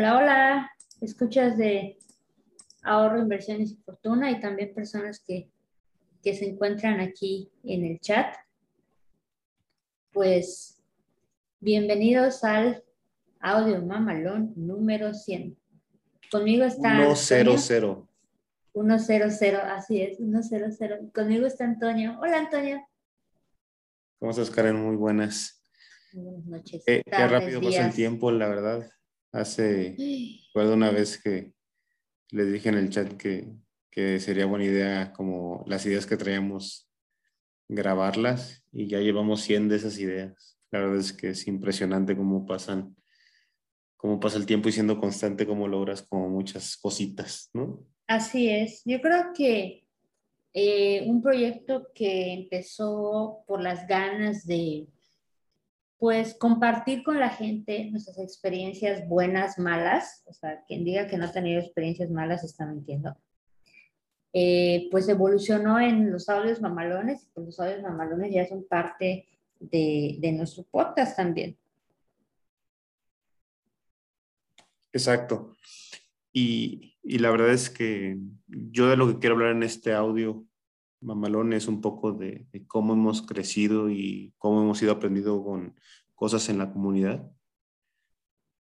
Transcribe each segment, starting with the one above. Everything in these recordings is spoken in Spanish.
Hola, hola, escuchas de ahorro, inversiones y fortuna y también personas que, que se encuentran aquí en el chat. Pues bienvenidos al audio mamalón número 100. Conmigo está... 100. 100, así es, 100. Conmigo está Antonio. Hola, Antonio. ¿Cómo estás, Karen? Muy buenas. Buenas noches. qué rápido pasa el tiempo, la verdad. Hace, recuerdo una vez que les dije en el chat que, que sería buena idea como las ideas que traíamos grabarlas y ya llevamos 100 de esas ideas. La verdad es que es impresionante cómo pasan, cómo pasa el tiempo y siendo constante, cómo logras como muchas cositas, ¿no? Así es. Yo creo que eh, un proyecto que empezó por las ganas de, pues compartir con la gente nuestras experiencias buenas, malas, o sea, quien diga que no ha tenido experiencias malas está mintiendo. Eh, pues evolucionó en los audios mamalones, y pues los audios mamalones ya son parte de, de nuestro podcast también. Exacto. Y, y, la verdad es que yo de lo que quiero hablar en este audio mamalón es un poco de, cómo hemos crecido y cómo hemos ido aprendiendo con cosas en la comunidad.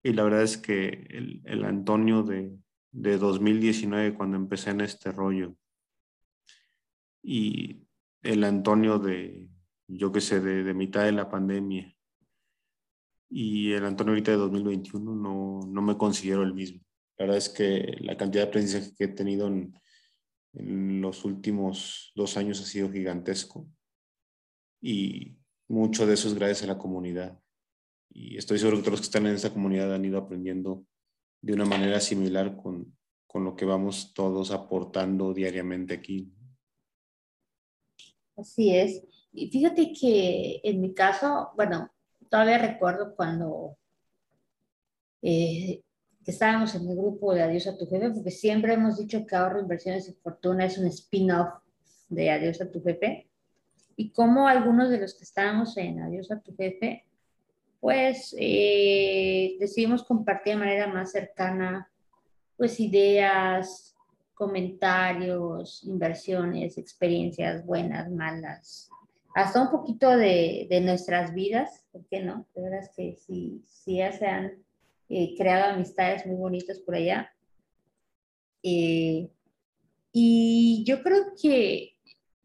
Y la verdad es que el, el Antonio de, de 2019, cuando empecé en este rollo, y el Antonio de, yo qué sé, de, de, mitad de la pandemia, y el Antonio ahorita de 2021, no, no me considero el mismo. La verdad es que la cantidad de aprendizaje que he tenido en, en los últimos dos años ha sido gigantesco y mucho de eso es gracias a la comunidad. Y estoy seguro que todos los que están en esta comunidad han ido aprendiendo de una manera similar con, con lo que vamos todos aportando diariamente aquí. Así es. Y fíjate que en mi caso, bueno, todavía recuerdo cuando eh, estábamos en el grupo de Adiós a tu jefe, porque siempre hemos dicho que ahorro, inversiones y fortuna es un spin-off de Adiós a tu jefe, y como algunos de los que estábamos en Adiós a tu jefe, pues eh, decidimos compartir de manera más cercana, pues ideas, comentarios, inversiones, experiencias buenas, malas, hasta un poquito de, de nuestras vidas, ¿por qué no? De verdad es que si, si ya sean creado amistades muy bonitas por allá. Eh, y yo creo que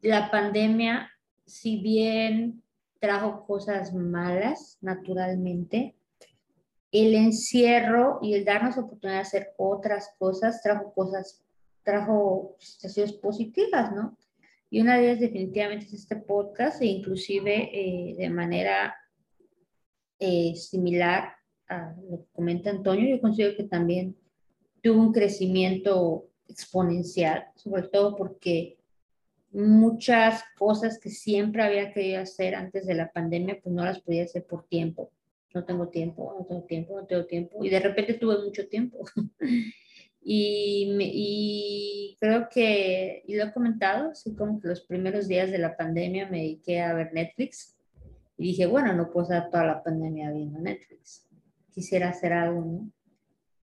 la pandemia, si bien trajo cosas malas naturalmente, el encierro y el darnos oportunidad de hacer otras cosas trajo cosas, trajo situaciones positivas, ¿no? Y una de ellas definitivamente es este podcast e inclusive eh, de manera eh, similar lo que comenta Antonio, yo considero que también tuvo un crecimiento exponencial, sobre todo porque muchas cosas que siempre había querido hacer antes de la pandemia, pues no las podía hacer por tiempo. No tengo tiempo, no tengo tiempo, no tengo tiempo. Y de repente tuve mucho tiempo. y, y, creo que, y lo he comentado, así como que los primeros días de la pandemia me dediqué a ver Netflix. Y dije, bueno, no puedo estar toda la pandemia viendo Netflix quisiera hacer algo, ¿no?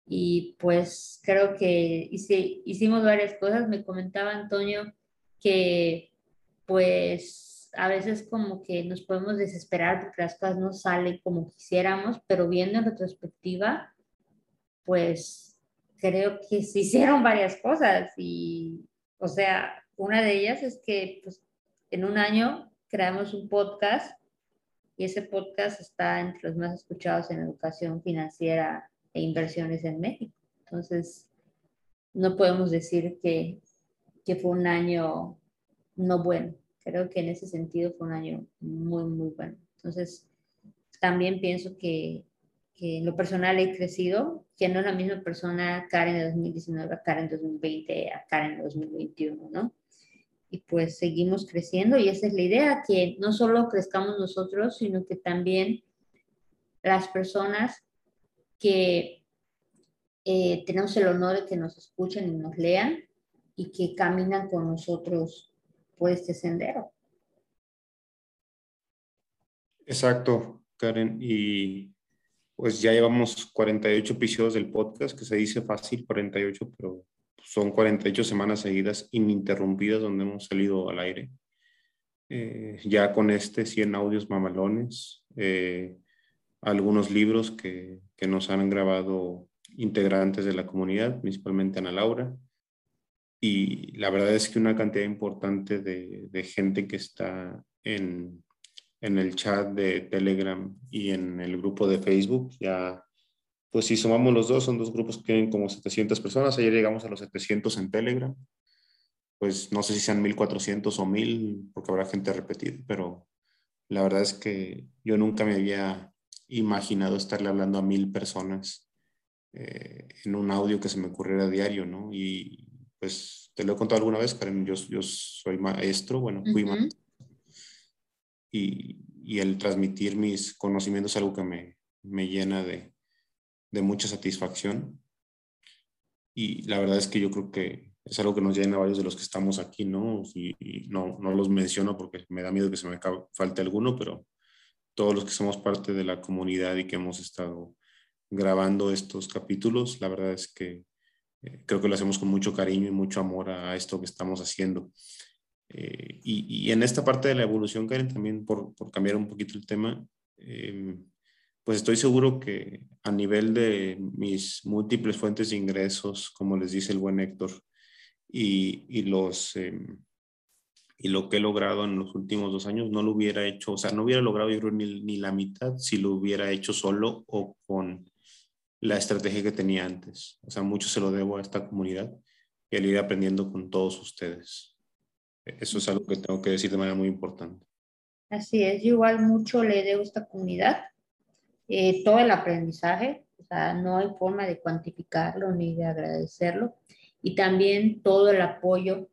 Y pues creo que hice, hicimos varias cosas. Me comentaba Antonio que pues a veces como que nos podemos desesperar porque las cosas no salen como quisiéramos, pero viendo en retrospectiva, pues creo que se hicieron varias cosas y, o sea, una de ellas es que pues, en un año creamos un podcast y ese podcast está entre los más escuchados en educación financiera e inversiones en México. Entonces, no podemos decir que, que fue un año no bueno. Creo que en ese sentido fue un año muy, muy bueno. Entonces, también pienso que, que en lo personal he crecido, que no es la misma persona Karen de 2019 a Karen 2020 a Karen 2021, ¿no? Y pues seguimos creciendo y esa es la idea, que no solo crezcamos nosotros, sino que también las personas que eh, tenemos el honor de que nos escuchen y nos lean y que caminan con nosotros por este sendero. Exacto, Karen. Y pues ya llevamos 48 episodios del podcast, que se dice fácil 48, pero son 48 semanas seguidas ininterrumpidas donde hemos salido al aire. Eh, ya con este 100 audios mamalones, eh, algunos libros que, que, nos han grabado integrantes de la comunidad, principalmente Ana Laura. Y la verdad es que una cantidad importante de, de gente que está en, en el chat de Telegram y en el grupo de Facebook. Ya, pues si sumamos los dos, son dos grupos que tienen como 700 personas. Ayer llegamos a los 700 en Telegram. Pues no sé si sean 1400 o 1000, porque habrá gente repetida, pero la verdad es que yo nunca me había imaginado estarle hablando a mil personas eh, en un audio que se me ocurriera a diario, ¿no? Y pues te lo he contado alguna vez, Karen, yo, yo soy maestro, bueno, fui maestro y, el transmitir mis conocimientos es algo que me, me llena de, de, mucha satisfacción. Y la verdad es que yo creo que es algo que nos llena a varios de los que estamos aquí, ¿no? Y, no, no, los menciono porque me da miedo que se me falte alguno, pero todos los que somos parte de la comunidad y que hemos estado grabando estos capítulos, la verdad es que eh, creo que lo hacemos con mucho cariño y mucho amor a esto que estamos haciendo. Eh, y, en esta parte de la evolución, Karen, también por, por cambiar un poquito el tema, eh, pues estoy seguro que a nivel de mis múltiples fuentes de ingresos, como les dice el buen Héctor, y, y los, eh, y lo que he logrado en los últimos dos años, no lo hubiera hecho, o sea, no hubiera logrado yo creo ni, ni la mitad si lo hubiera hecho solo o con la estrategia que tenía antes. O sea, mucho se lo debo a esta comunidad y al ir aprendiendo con todos ustedes. Eso es algo que tengo que decir de manera muy importante. Así es, yo igual mucho le debo a esta comunidad, eh, todo el aprendizaje, o sea, no hay forma de cuantificarlo ni de agradecerlo, y también todo el apoyo,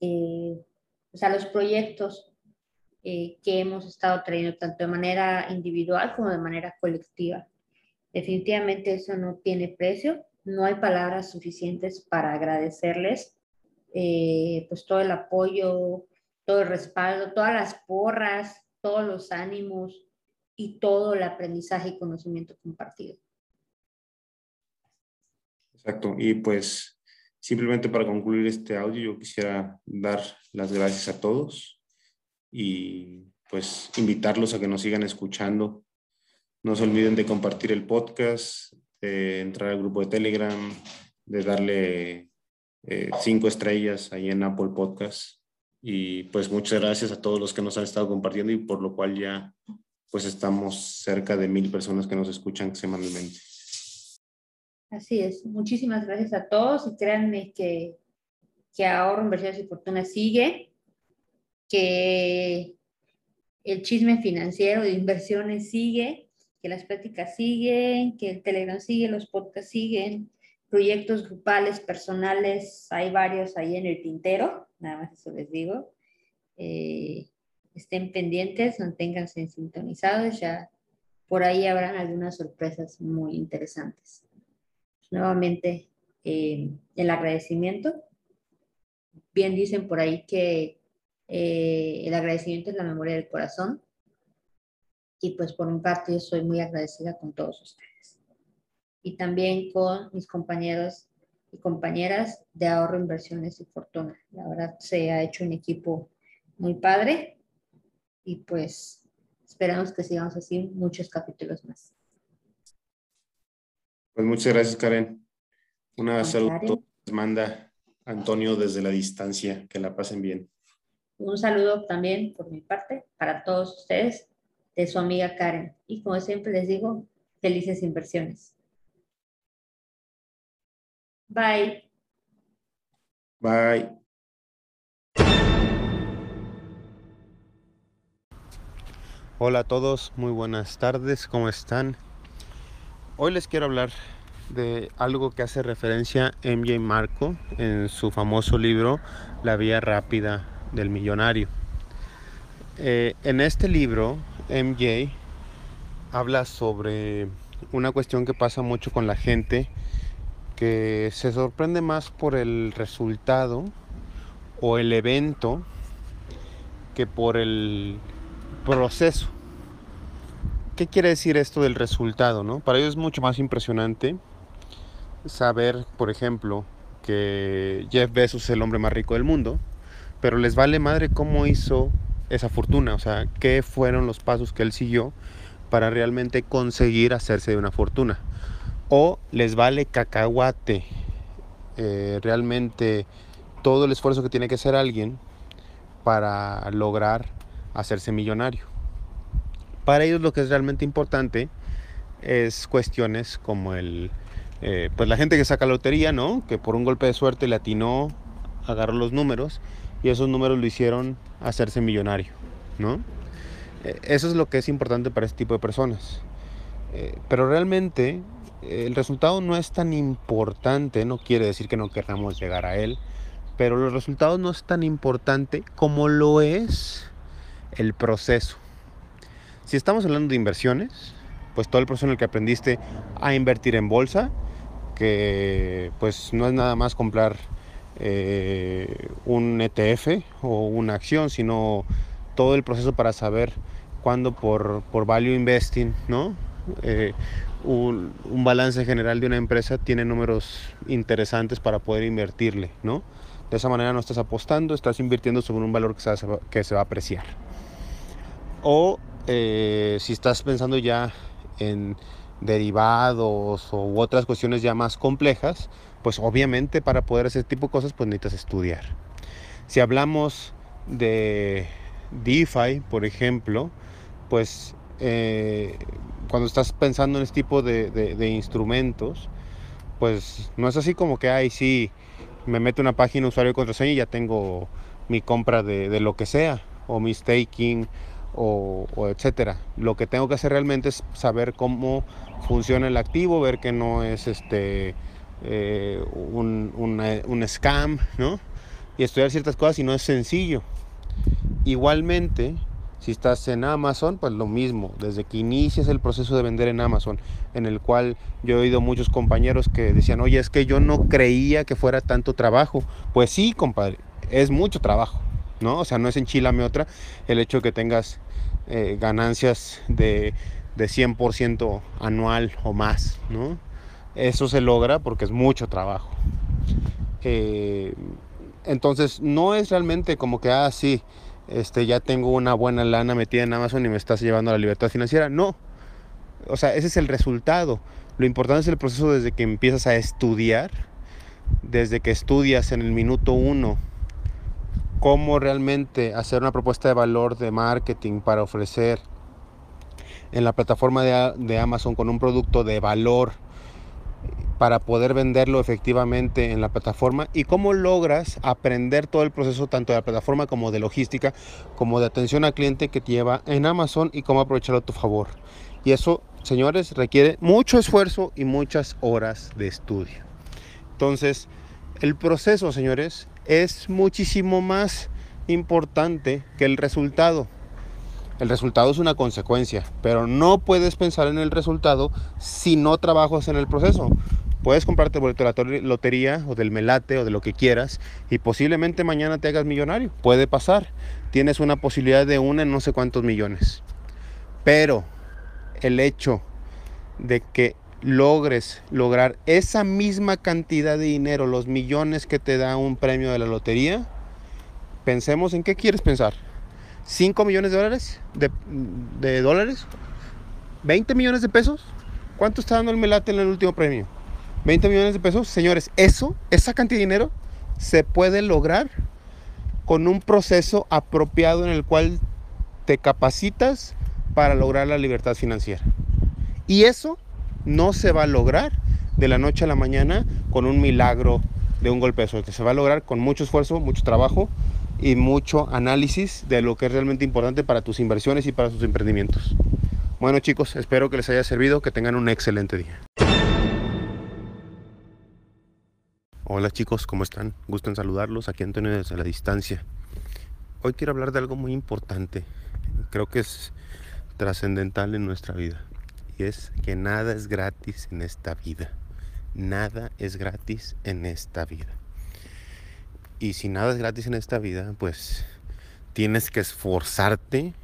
eh, o sea, los proyectos eh, que hemos estado trayendo tanto de manera individual como de manera colectiva. Definitivamente eso no tiene precio, no hay palabras suficientes para agradecerles eh, pues todo el apoyo, todo el respaldo, todas las porras, todos los ánimos y todo el aprendizaje y conocimiento compartido. Exacto. Y pues simplemente para concluir este audio, yo quisiera dar las gracias a todos y pues invitarlos a que nos sigan escuchando. No se olviden de compartir el podcast, de entrar al grupo de Telegram, de darle eh, cinco estrellas ahí en Apple Podcast. Y pues muchas gracias a todos los que nos han estado compartiendo y por lo cual ya pues estamos cerca de mil personas que nos escuchan semanalmente. Así es, muchísimas gracias a todos y créanme que, que Ahorro, Inversiones y Fortuna sigue, que el chisme financiero de inversiones sigue, que las pláticas siguen, que el Telegram sigue, los podcasts siguen, proyectos grupales, personales, hay varios ahí en el tintero, nada más eso les digo. Eh, estén pendientes, manténganse sintonizados, ya por ahí habrán algunas sorpresas muy interesantes. Nuevamente, eh, el agradecimiento. Bien dicen por ahí que eh, el agradecimiento es la memoria del corazón. Y pues por mi parte yo soy muy agradecida con todos ustedes y también con mis compañeros y compañeras de ahorro, inversiones y fortuna. La verdad se ha hecho un equipo muy padre y pues esperamos que sigamos así muchos capítulos más. Pues muchas gracias, Karen. Una saludo les manda Antonio desde la distancia. Que la pasen bien. Un saludo también por mi parte para todos ustedes de su amiga Karen. Y como siempre les digo, felices inversiones. Bye. Bye. Hola a todos, muy buenas tardes, ¿cómo están? Hoy les quiero hablar de algo que hace referencia MJ Marco en su famoso libro La vía rápida del millonario. Eh, en este libro, MJ habla sobre una cuestión que pasa mucho con la gente que se sorprende más por el resultado o el evento que por el proceso. ¿Qué quiere decir esto del resultado? ¿no? Para ellos es mucho más impresionante saber, por ejemplo, que Jeff Bezos es el hombre más rico del mundo, pero les vale madre cómo hizo esa fortuna, o sea, qué fueron los pasos que él siguió para realmente conseguir hacerse de una fortuna. O les vale cacahuate eh, realmente todo el esfuerzo que tiene que hacer alguien para lograr hacerse millonario. Para ellos lo que es realmente importante es cuestiones como el, eh, pues la gente que saca lotería, ¿no? Que por un golpe de suerte le atinó, agarró los números y esos números lo hicieron hacerse millonario, ¿no? Eh, eso es lo que es importante para este tipo de personas. Eh, pero realmente el resultado no es tan importante, no quiere decir que no queramos llegar a él, pero los resultados no es tan importante como lo es el proceso. Si estamos hablando de inversiones, pues todo el proceso en el que aprendiste a invertir en bolsa, que pues no es nada más comprar eh, un ETF o una acción, sino todo el proceso para saber cuándo por, por value investing, ¿no? Eh, un, balance general de una empresa tiene números interesantes para poder invertirle, ¿no? De esa manera no estás apostando, estás invirtiendo sobre un valor que se va, que se va a apreciar. O eh, si estás pensando ya en derivados u otras cuestiones ya más complejas, pues obviamente para poder hacer este tipo de cosas pues necesitas estudiar. Si hablamos de DeFi, por ejemplo, pues eh, cuando estás pensando en este tipo de, instrumentos, pues no es así como que, ay, sí, me meto una página usuario y contraseña y ya tengo mi compra de, de lo que sea, o mi staking, o, etcétera. Lo que tengo que hacer realmente es saber cómo funciona el activo, ver que no es este eh, un, scam, ¿no? Y estudiar ciertas cosas y no es sencillo. Igualmente, si estás en Amazon, pues lo mismo, desde que inicias el proceso de vender en Amazon, en el cual yo he oído muchos compañeros que decían, oye, es que yo no creía que fuera tanto trabajo. Pues sí, compadre, es mucho trabajo, ¿no? O sea, no es enchilame otra el hecho de que tengas eh, ganancias de, de 100% anual o más, ¿no? Eso se logra porque es mucho trabajo. Eh, entonces, no es realmente como que, ah, sí, este, ya tengo una buena lana metida en Amazon y me estás llevando a la libertad financiera. No. O sea, ese es el resultado. Lo importante es el proceso desde que empiezas a estudiar, desde que estudias en el minuto uno cómo realmente hacer una propuesta de valor de marketing para ofrecer en la plataforma de, Amazon con un producto de valor para poder venderlo efectivamente en la plataforma y cómo logras aprender todo el proceso tanto de la plataforma como de logística, como de atención al cliente que te lleva en Amazon y cómo aprovecharlo a tu favor. Y eso, señores, requiere mucho esfuerzo y muchas horas de estudio. Entonces, el proceso, señores, es muchísimo más importante que el resultado. El resultado es una consecuencia, pero no puedes pensar en el resultado si no trabajas en el proceso. Puedes comprarte boleto de la lotería o del melate o de lo que quieras y posiblemente mañana te hagas millonario. Puede pasar. Tienes una posibilidad de una en no sé cuántos millones. Pero el hecho de que logres lograr esa misma cantidad de dinero, los millones que te da un premio de la lotería, pensemos en qué quieres pensar. ¿5 millones de dólares? ¿De, dólares? ¿20 millones de pesos? ¿Cuánto está dando el Melate en el último premio? 20 millones de pesos. Señores, eso, esa cantidad de dinero se puede lograr con un proceso apropiado en el cual te capacitas para lograr la libertad financiera. Y eso no se va a lograr de la noche a la mañana con un milagro de un golpe de suerte. Se va a lograr con mucho esfuerzo, mucho trabajo y mucho análisis de lo que es realmente importante para tus inversiones y para tus emprendimientos. Bueno chicos, espero que les haya servido, que tengan un excelente día. Hola chicos, ¿cómo están? Gusto en saludarlos, aquí Antonio desde la distancia. Hoy quiero hablar de algo muy importante, creo que es trascendental en nuestra vida y es que nada es gratis en esta vida. Nada es gratis en esta vida. Y si nada es gratis en esta vida, pues tienes que esforzarte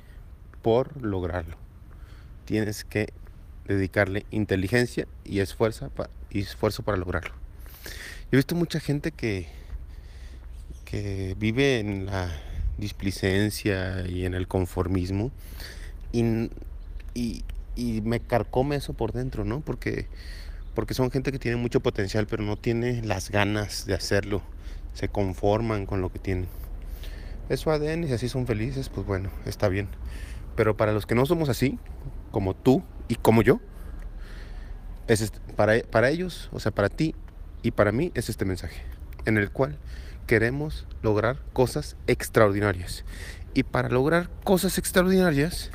por lograrlo. tienes que dedicarle inteligencia y esfuerzo, para lograrlo. he visto mucha gente que, que vive en la displicencia y en el conformismo y, me carcome eso por dentro, ¿no? Porque, porque son gente que tiene mucho potencial pero no tiene las ganas de hacerlo, se conforman con lo que tienen. Es su ADN y si así son felices, pues bueno, está bien. Pero para los que no somos así, como tú y como yo, es para, para ellos, o sea, para ti y para mí es este mensaje, en el cual queremos lograr cosas extraordinarias. Y para lograr cosas extraordinarias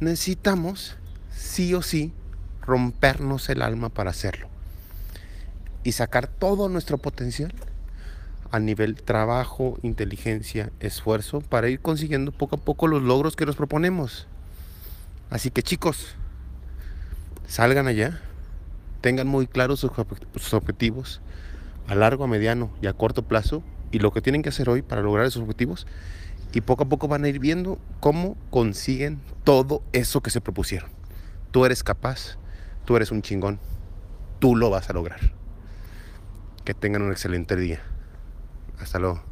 necesitamos sí o sí rompernos el alma para hacerlo. Y sacar todo nuestro potencial a nivel trabajo, inteligencia, esfuerzo, para ir consiguiendo poco a poco los logros que nos proponemos. Así que chicos, salgan allá, tengan muy claros sus objetivos a largo, a mediano y a corto plazo y lo que tienen que hacer hoy para lograr esos objetivos y poco a poco van a ir viendo cómo consiguen todo eso que se propusieron. Tú eres capaz, tú eres un chingón, tú lo vas a lograr. Que tengan un excelente día. Hasta luego.